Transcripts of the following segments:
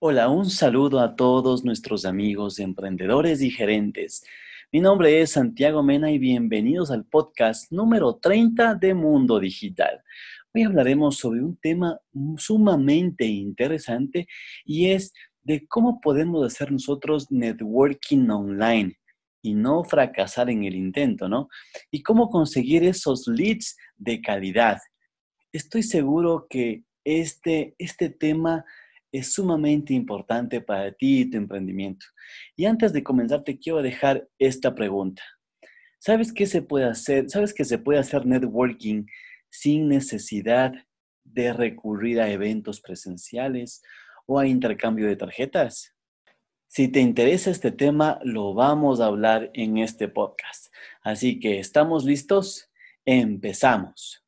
Hola, un saludo a todos nuestros amigos emprendedores y gerentes. Mi nombre es Santiago Mena y bienvenidos al podcast número 30 de Mundo Digital. Hoy hablaremos sobre un tema sumamente interesante y es de cómo podemos hacer nosotros networking online y no fracasar en el intento, ¿no? Y cómo conseguir esos leads de calidad. Estoy seguro que este, este tema es sumamente importante para ti y tu emprendimiento. Y antes de comenzar, te quiero dejar esta pregunta. ¿Sabes qué se puede hacer? ¿Sabes que se puede hacer networking sin necesidad de recurrir a eventos presenciales o a intercambio de tarjetas? Si te interesa este tema, lo vamos a hablar en este podcast. Así que, ¿estamos listos? Empezamos.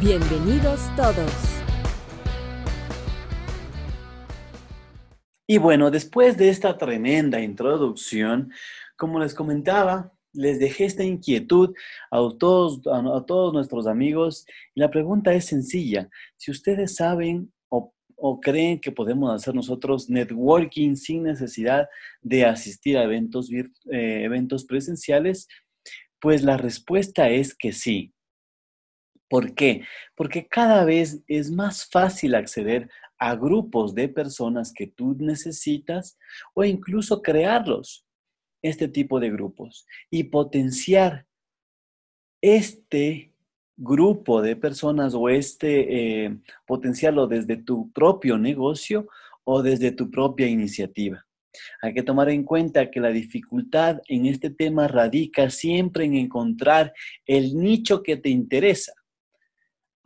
Bienvenidos todos. Y bueno, después de esta tremenda introducción, como les comentaba, les dejé esta inquietud a todos, a todos nuestros amigos. La pregunta es sencilla. Si ustedes saben o, creen que podemos hacer nosotros networking sin necesidad de asistir a eventos, eh, eventos presenciales, pues la respuesta es que sí. ¿Por qué? Porque cada vez es más fácil acceder a grupos de personas que tú necesitas o incluso crearlos, este tipo de grupos, y potenciar este grupo de personas o este, eh, potenciarlo desde tu propio negocio o desde tu propia iniciativa. Hay que tomar en cuenta que la dificultad en este tema radica siempre en encontrar el nicho que te interesa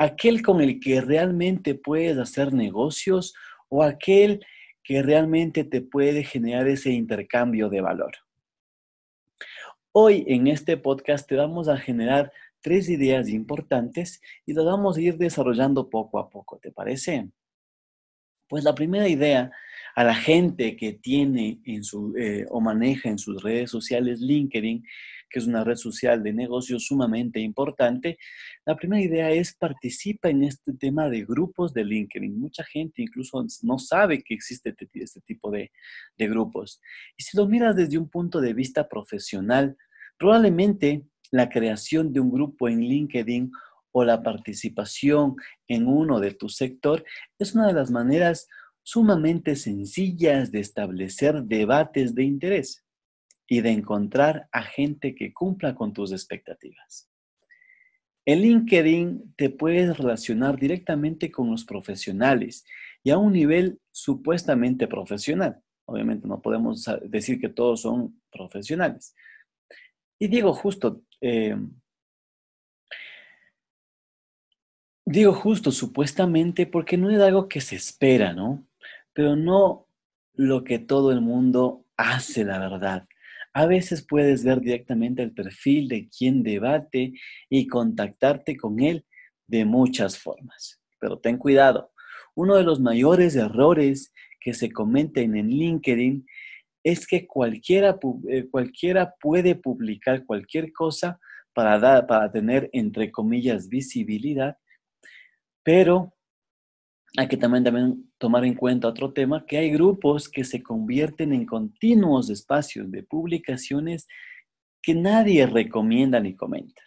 aquel con el que realmente puedes hacer negocios o aquel que realmente te puede generar ese intercambio de valor. Hoy en este podcast te vamos a generar tres ideas importantes y las vamos a ir desarrollando poco a poco, ¿te parece? Pues la primera idea a la gente que tiene en su, eh, o maneja en sus redes sociales LinkedIn que es una red social de negocios sumamente importante, la primera idea es participa en este tema de grupos de LinkedIn. Mucha gente incluso no sabe que existe este, este tipo de, de grupos. Y si lo miras desde un punto de vista profesional, probablemente la creación de un grupo en LinkedIn o la participación en uno de tu sector es una de las maneras sumamente sencillas de establecer debates de interés y de encontrar a gente que cumpla con tus expectativas. En LinkedIn te puedes relacionar directamente con los profesionales y a un nivel supuestamente profesional. Obviamente no podemos decir que todos son profesionales. Y digo justo, eh, digo justo supuestamente porque no es algo que se espera, ¿no? Pero no lo que todo el mundo hace, la verdad. A veces puedes ver directamente el perfil de quien debate y contactarte con él de muchas formas. Pero ten cuidado, uno de los mayores errores que se cometen en LinkedIn es que cualquiera, eh, cualquiera puede publicar cualquier cosa para, para tener, entre comillas, visibilidad, pero hay que también, también tomar en cuenta otro tema, que hay grupos que se convierten en continuos espacios de publicaciones que nadie recomienda ni comenta,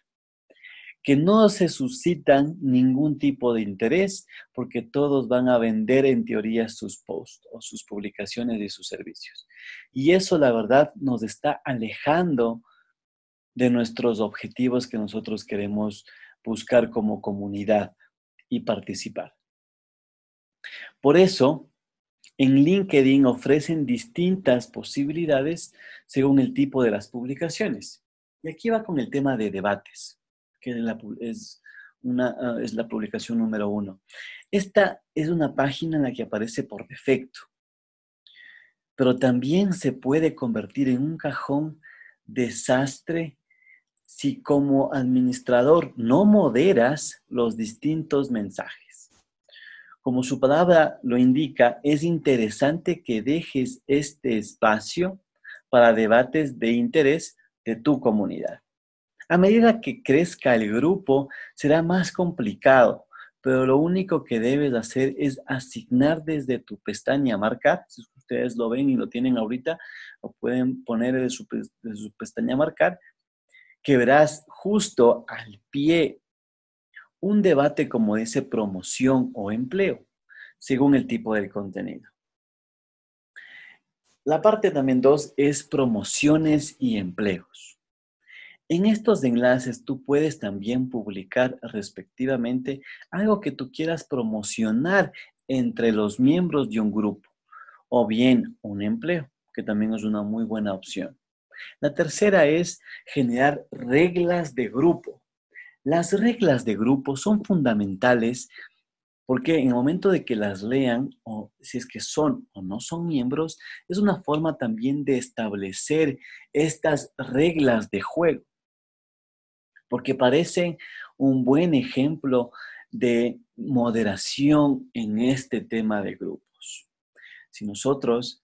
que no se suscitan ningún tipo de interés porque todos van a vender en teoría sus posts o sus publicaciones y sus servicios. Y eso la verdad nos está alejando de nuestros objetivos que nosotros queremos buscar como comunidad y participar. Por eso, en LinkedIn ofrecen distintas posibilidades según el tipo de las publicaciones. Y aquí va con el tema de debates, que es ah, es la publicación número uno. Esta es una página en la que aparece por defecto, pero también se puede convertir en un cajón desastre si como administrador no moderas los distintos mensajes. Como su palabra lo indica, es interesante que dejes este espacio para debates de interés de tu comunidad. A medida que crezca el grupo, será más complicado, pero lo único que debes hacer es asignar desde tu pestaña marcar. Si ustedes lo ven y lo tienen ahorita, lo pueden poner desde su, su pestaña marcar, que verás justo al pie un debate como dice promoción o empleo, según el tipo del contenido. La parte también dos es promociones y empleos. En estos enlaces tú puedes también publicar respectivamente algo que tú quieras promocionar entre los miembros de un grupo o bien un empleo, que también es una muy buena opción. La tercera es generar reglas de grupo. Las reglas de grupo son fundamentales porque en el momento de que las lean, o si es que son o no son miembros, es una forma también de establecer estas reglas de juego porque parecen un buen ejemplo de moderación en este tema de grupos. Si nosotros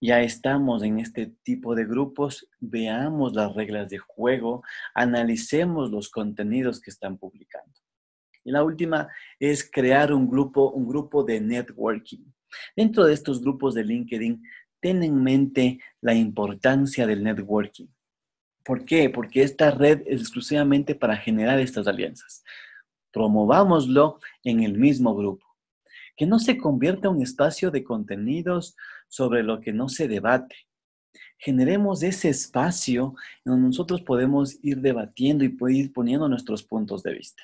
ya estamos en este tipo de grupos, veamos las reglas de juego, analicemos los contenidos que están publicando. Y la última es crear un grupo, un grupo de networking. Dentro de estos grupos de LinkedIn, ten en mente la importancia del networking. ¿Por qué? Porque esta red es exclusivamente para generar estas alianzas. Promovámoslo en el mismo grupo. Que no se convierta en un espacio de contenidos sobre lo que no se debate. Generemos ese espacio donde nosotros podemos ir debatiendo y ir poniendo nuestros puntos de vista.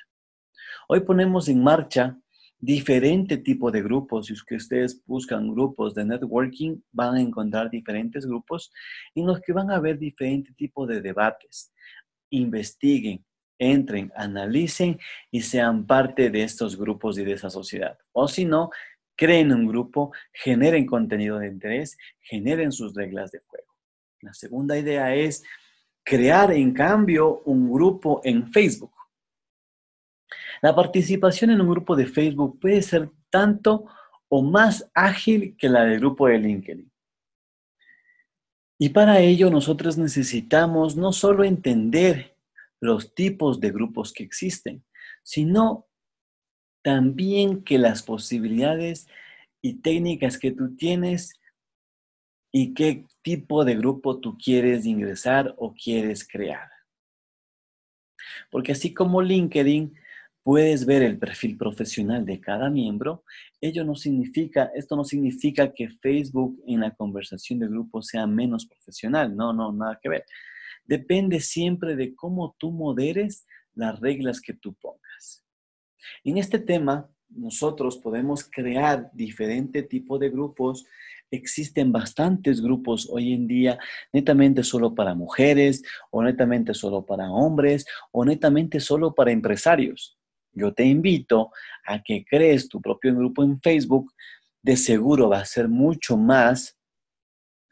Hoy ponemos en marcha diferente tipo de grupos. Si ustedes buscan grupos de networking, van a encontrar diferentes grupos en los que van a haber diferente tipo de debates. Investiguen, entren, analicen y sean parte de estos grupos y de esa sociedad. O si no, creen un grupo, generen contenido de interés, generen sus reglas de juego. La segunda idea es crear, en cambio, un grupo en Facebook la participación en un grupo de Facebook puede ser tanto o más ágil que la del grupo de LinkedIn. Y para ello nosotros necesitamos no solo entender los tipos de grupos que existen, sino también que las posibilidades y técnicas que tú tienes y qué tipo de grupo tú quieres ingresar o quieres crear. Porque así como LinkedIn puedes ver el perfil profesional de cada miembro, ello no significa, esto no significa que Facebook en la conversación de grupo sea menos profesional, no, no, nada que ver. Depende siempre de cómo tú moderes las reglas que tú pongas. En este tema, nosotros podemos crear diferente tipo de grupos. Existen bastantes grupos hoy en día, netamente solo para mujeres, o netamente solo para hombres, o netamente solo para empresarios yo te invito a que crees tu propio grupo en Facebook. De seguro va a ser mucho más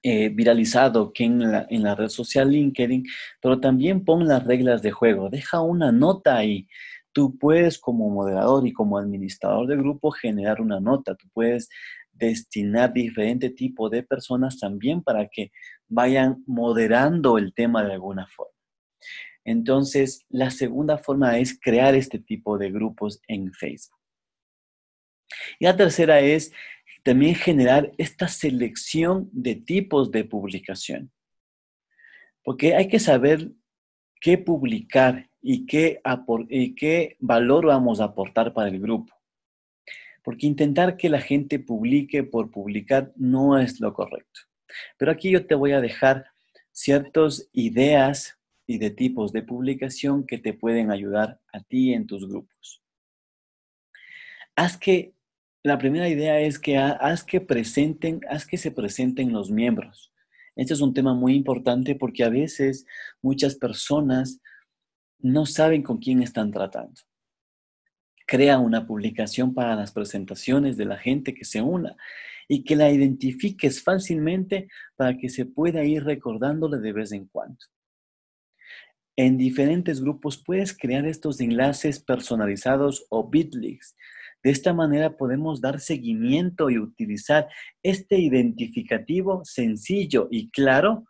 eh, viralizado que en la, en la red social LinkedIn, pero también pon las reglas de juego. Deja una nota ahí. Tú puedes como moderador y como administrador de grupo generar una nota. Tú puedes destinar diferente tipo de personas también para que vayan moderando el tema de alguna forma. Entonces, la segunda forma es crear este tipo de grupos en Facebook. Y la tercera es también generar esta selección de tipos de publicación. Porque hay que saber qué publicar y qué, y qué valor vamos a aportar para el grupo. Porque intentar que la gente publique por publicar no es lo correcto. Pero aquí yo te voy a dejar ciertas ideas y de tipos de publicación que te pueden ayudar a ti en tus grupos. Haz que, la primera idea es que haz que presenten, haz que se presenten los miembros. Este es un tema muy importante porque a veces muchas personas no saben con quién están tratando. Crea una publicación para las presentaciones de la gente que se una y que la identifiques fácilmente para que se pueda ir recordándole de vez en cuando. En diferentes grupos puedes crear estos enlaces personalizados o bitlinks. De esta manera podemos dar seguimiento y utilizar este identificativo sencillo y claro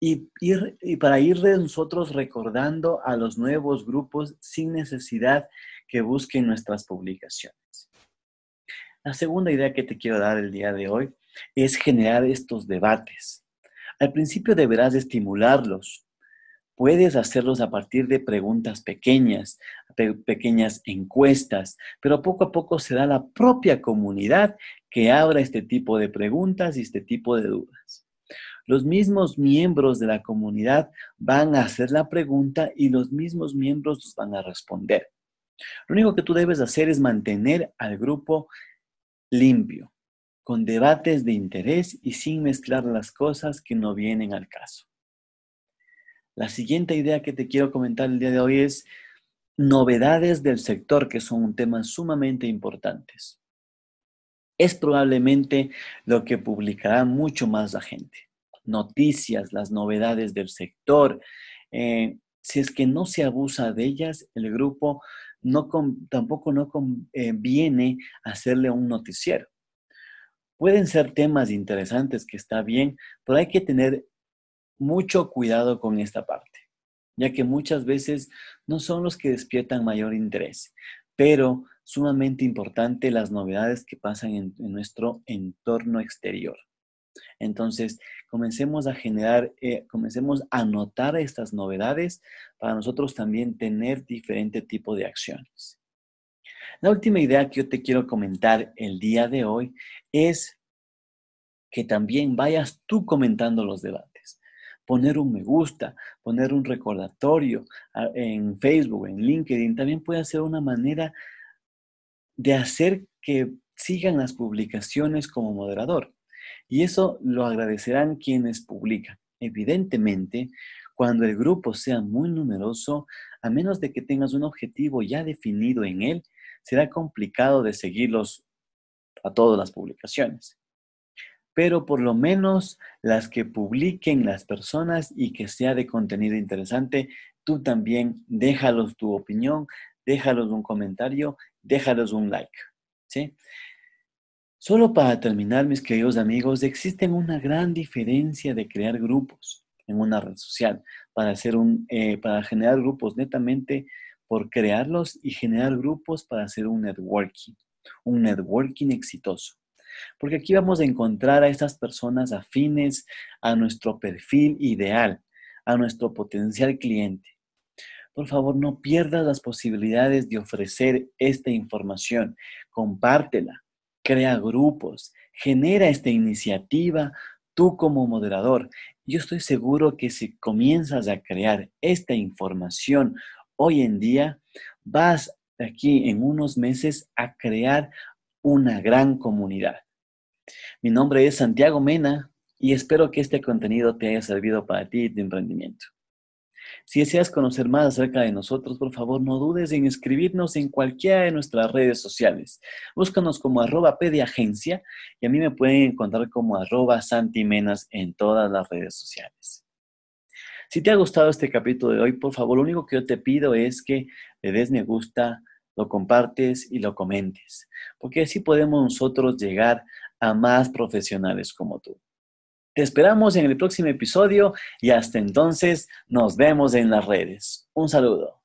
y, y para ir de nosotros recordando a los nuevos grupos sin necesidad que busquen nuestras publicaciones. La segunda idea que te quiero dar el día de hoy es generar estos debates. Al principio deberás estimularlos. Puedes hacerlos a partir de preguntas pequeñas, pequeñas encuestas, pero poco a poco será la propia comunidad que abra este tipo de preguntas y este tipo de dudas. Los mismos miembros de la comunidad van a hacer la pregunta y los mismos miembros van a responder. Lo único que tú debes hacer es mantener al grupo limpio, con debates de interés y sin mezclar las cosas que no vienen al caso. La siguiente idea que te quiero comentar el día de hoy es novedades del sector, que son un tema sumamente importantes. Es probablemente lo que publicará mucho más la gente. Noticias, las novedades del sector. Eh, si es que no se abusa de ellas, el grupo no tampoco no conviene eh, hacerle un noticiero. Pueden ser temas interesantes que está bien, pero hay que tener mucho cuidado con esta parte, ya que muchas veces no son los que despiertan mayor interés, pero sumamente importante las novedades que pasan en nuestro entorno exterior. Entonces, comencemos a generar, eh, comencemos a notar estas novedades para nosotros también tener diferente tipo de acciones. La última idea que yo te quiero comentar el día de hoy es que también vayas tú comentando los debates. Poner un me gusta, poner un recordatorio ah, en Facebook, en LinkedIn, también puede ser una manera de hacer que sigan las publicaciones como moderador. Y eso lo agradecerán quienes publican. Evidentemente, cuando el grupo sea muy numeroso, a menos de que tengas un objetivo ya definido en él, será complicado de seguirlos a todas las publicaciones. Pero por lo menos las que publiquen las personas y que sea de contenido interesante, tú también déjalos tu opinión, déjalos un comentario, déjalos un like. ¿sí? Solo para terminar, mis queridos amigos, existe una gran diferencia de crear grupos en una red social para, hacer un, eh, para generar grupos netamente por crearlos y generar grupos para hacer un networking, un networking exitoso. Porque aquí vamos a encontrar a estas personas afines a nuestro perfil ideal, a nuestro potencial cliente. Por favor, no pierdas las posibilidades de ofrecer esta información. Compártela crea grupos, genera esta iniciativa tú como moderador. Yo estoy seguro que si comienzas a crear esta información hoy en día, vas aquí en unos meses a crear una gran comunidad. Mi nombre es Santiago Mena y espero que este contenido te haya servido para ti y tu emprendimiento. Si deseas conocer más acerca de nosotros, por favor no dudes en escribirnos en cualquiera de nuestras redes sociales. Búscanos como arroba pediagencia y a mí me pueden encontrar como arroba santimenas en todas las redes sociales. Si te ha gustado este capítulo de hoy, por favor, lo único que yo te pido es que le des me gusta, lo compartes y lo comentes, porque así podemos nosotros llegar a más profesionales como tú. Te esperamos en el próximo episodio y hasta entonces nos vemos en las redes. Un saludo.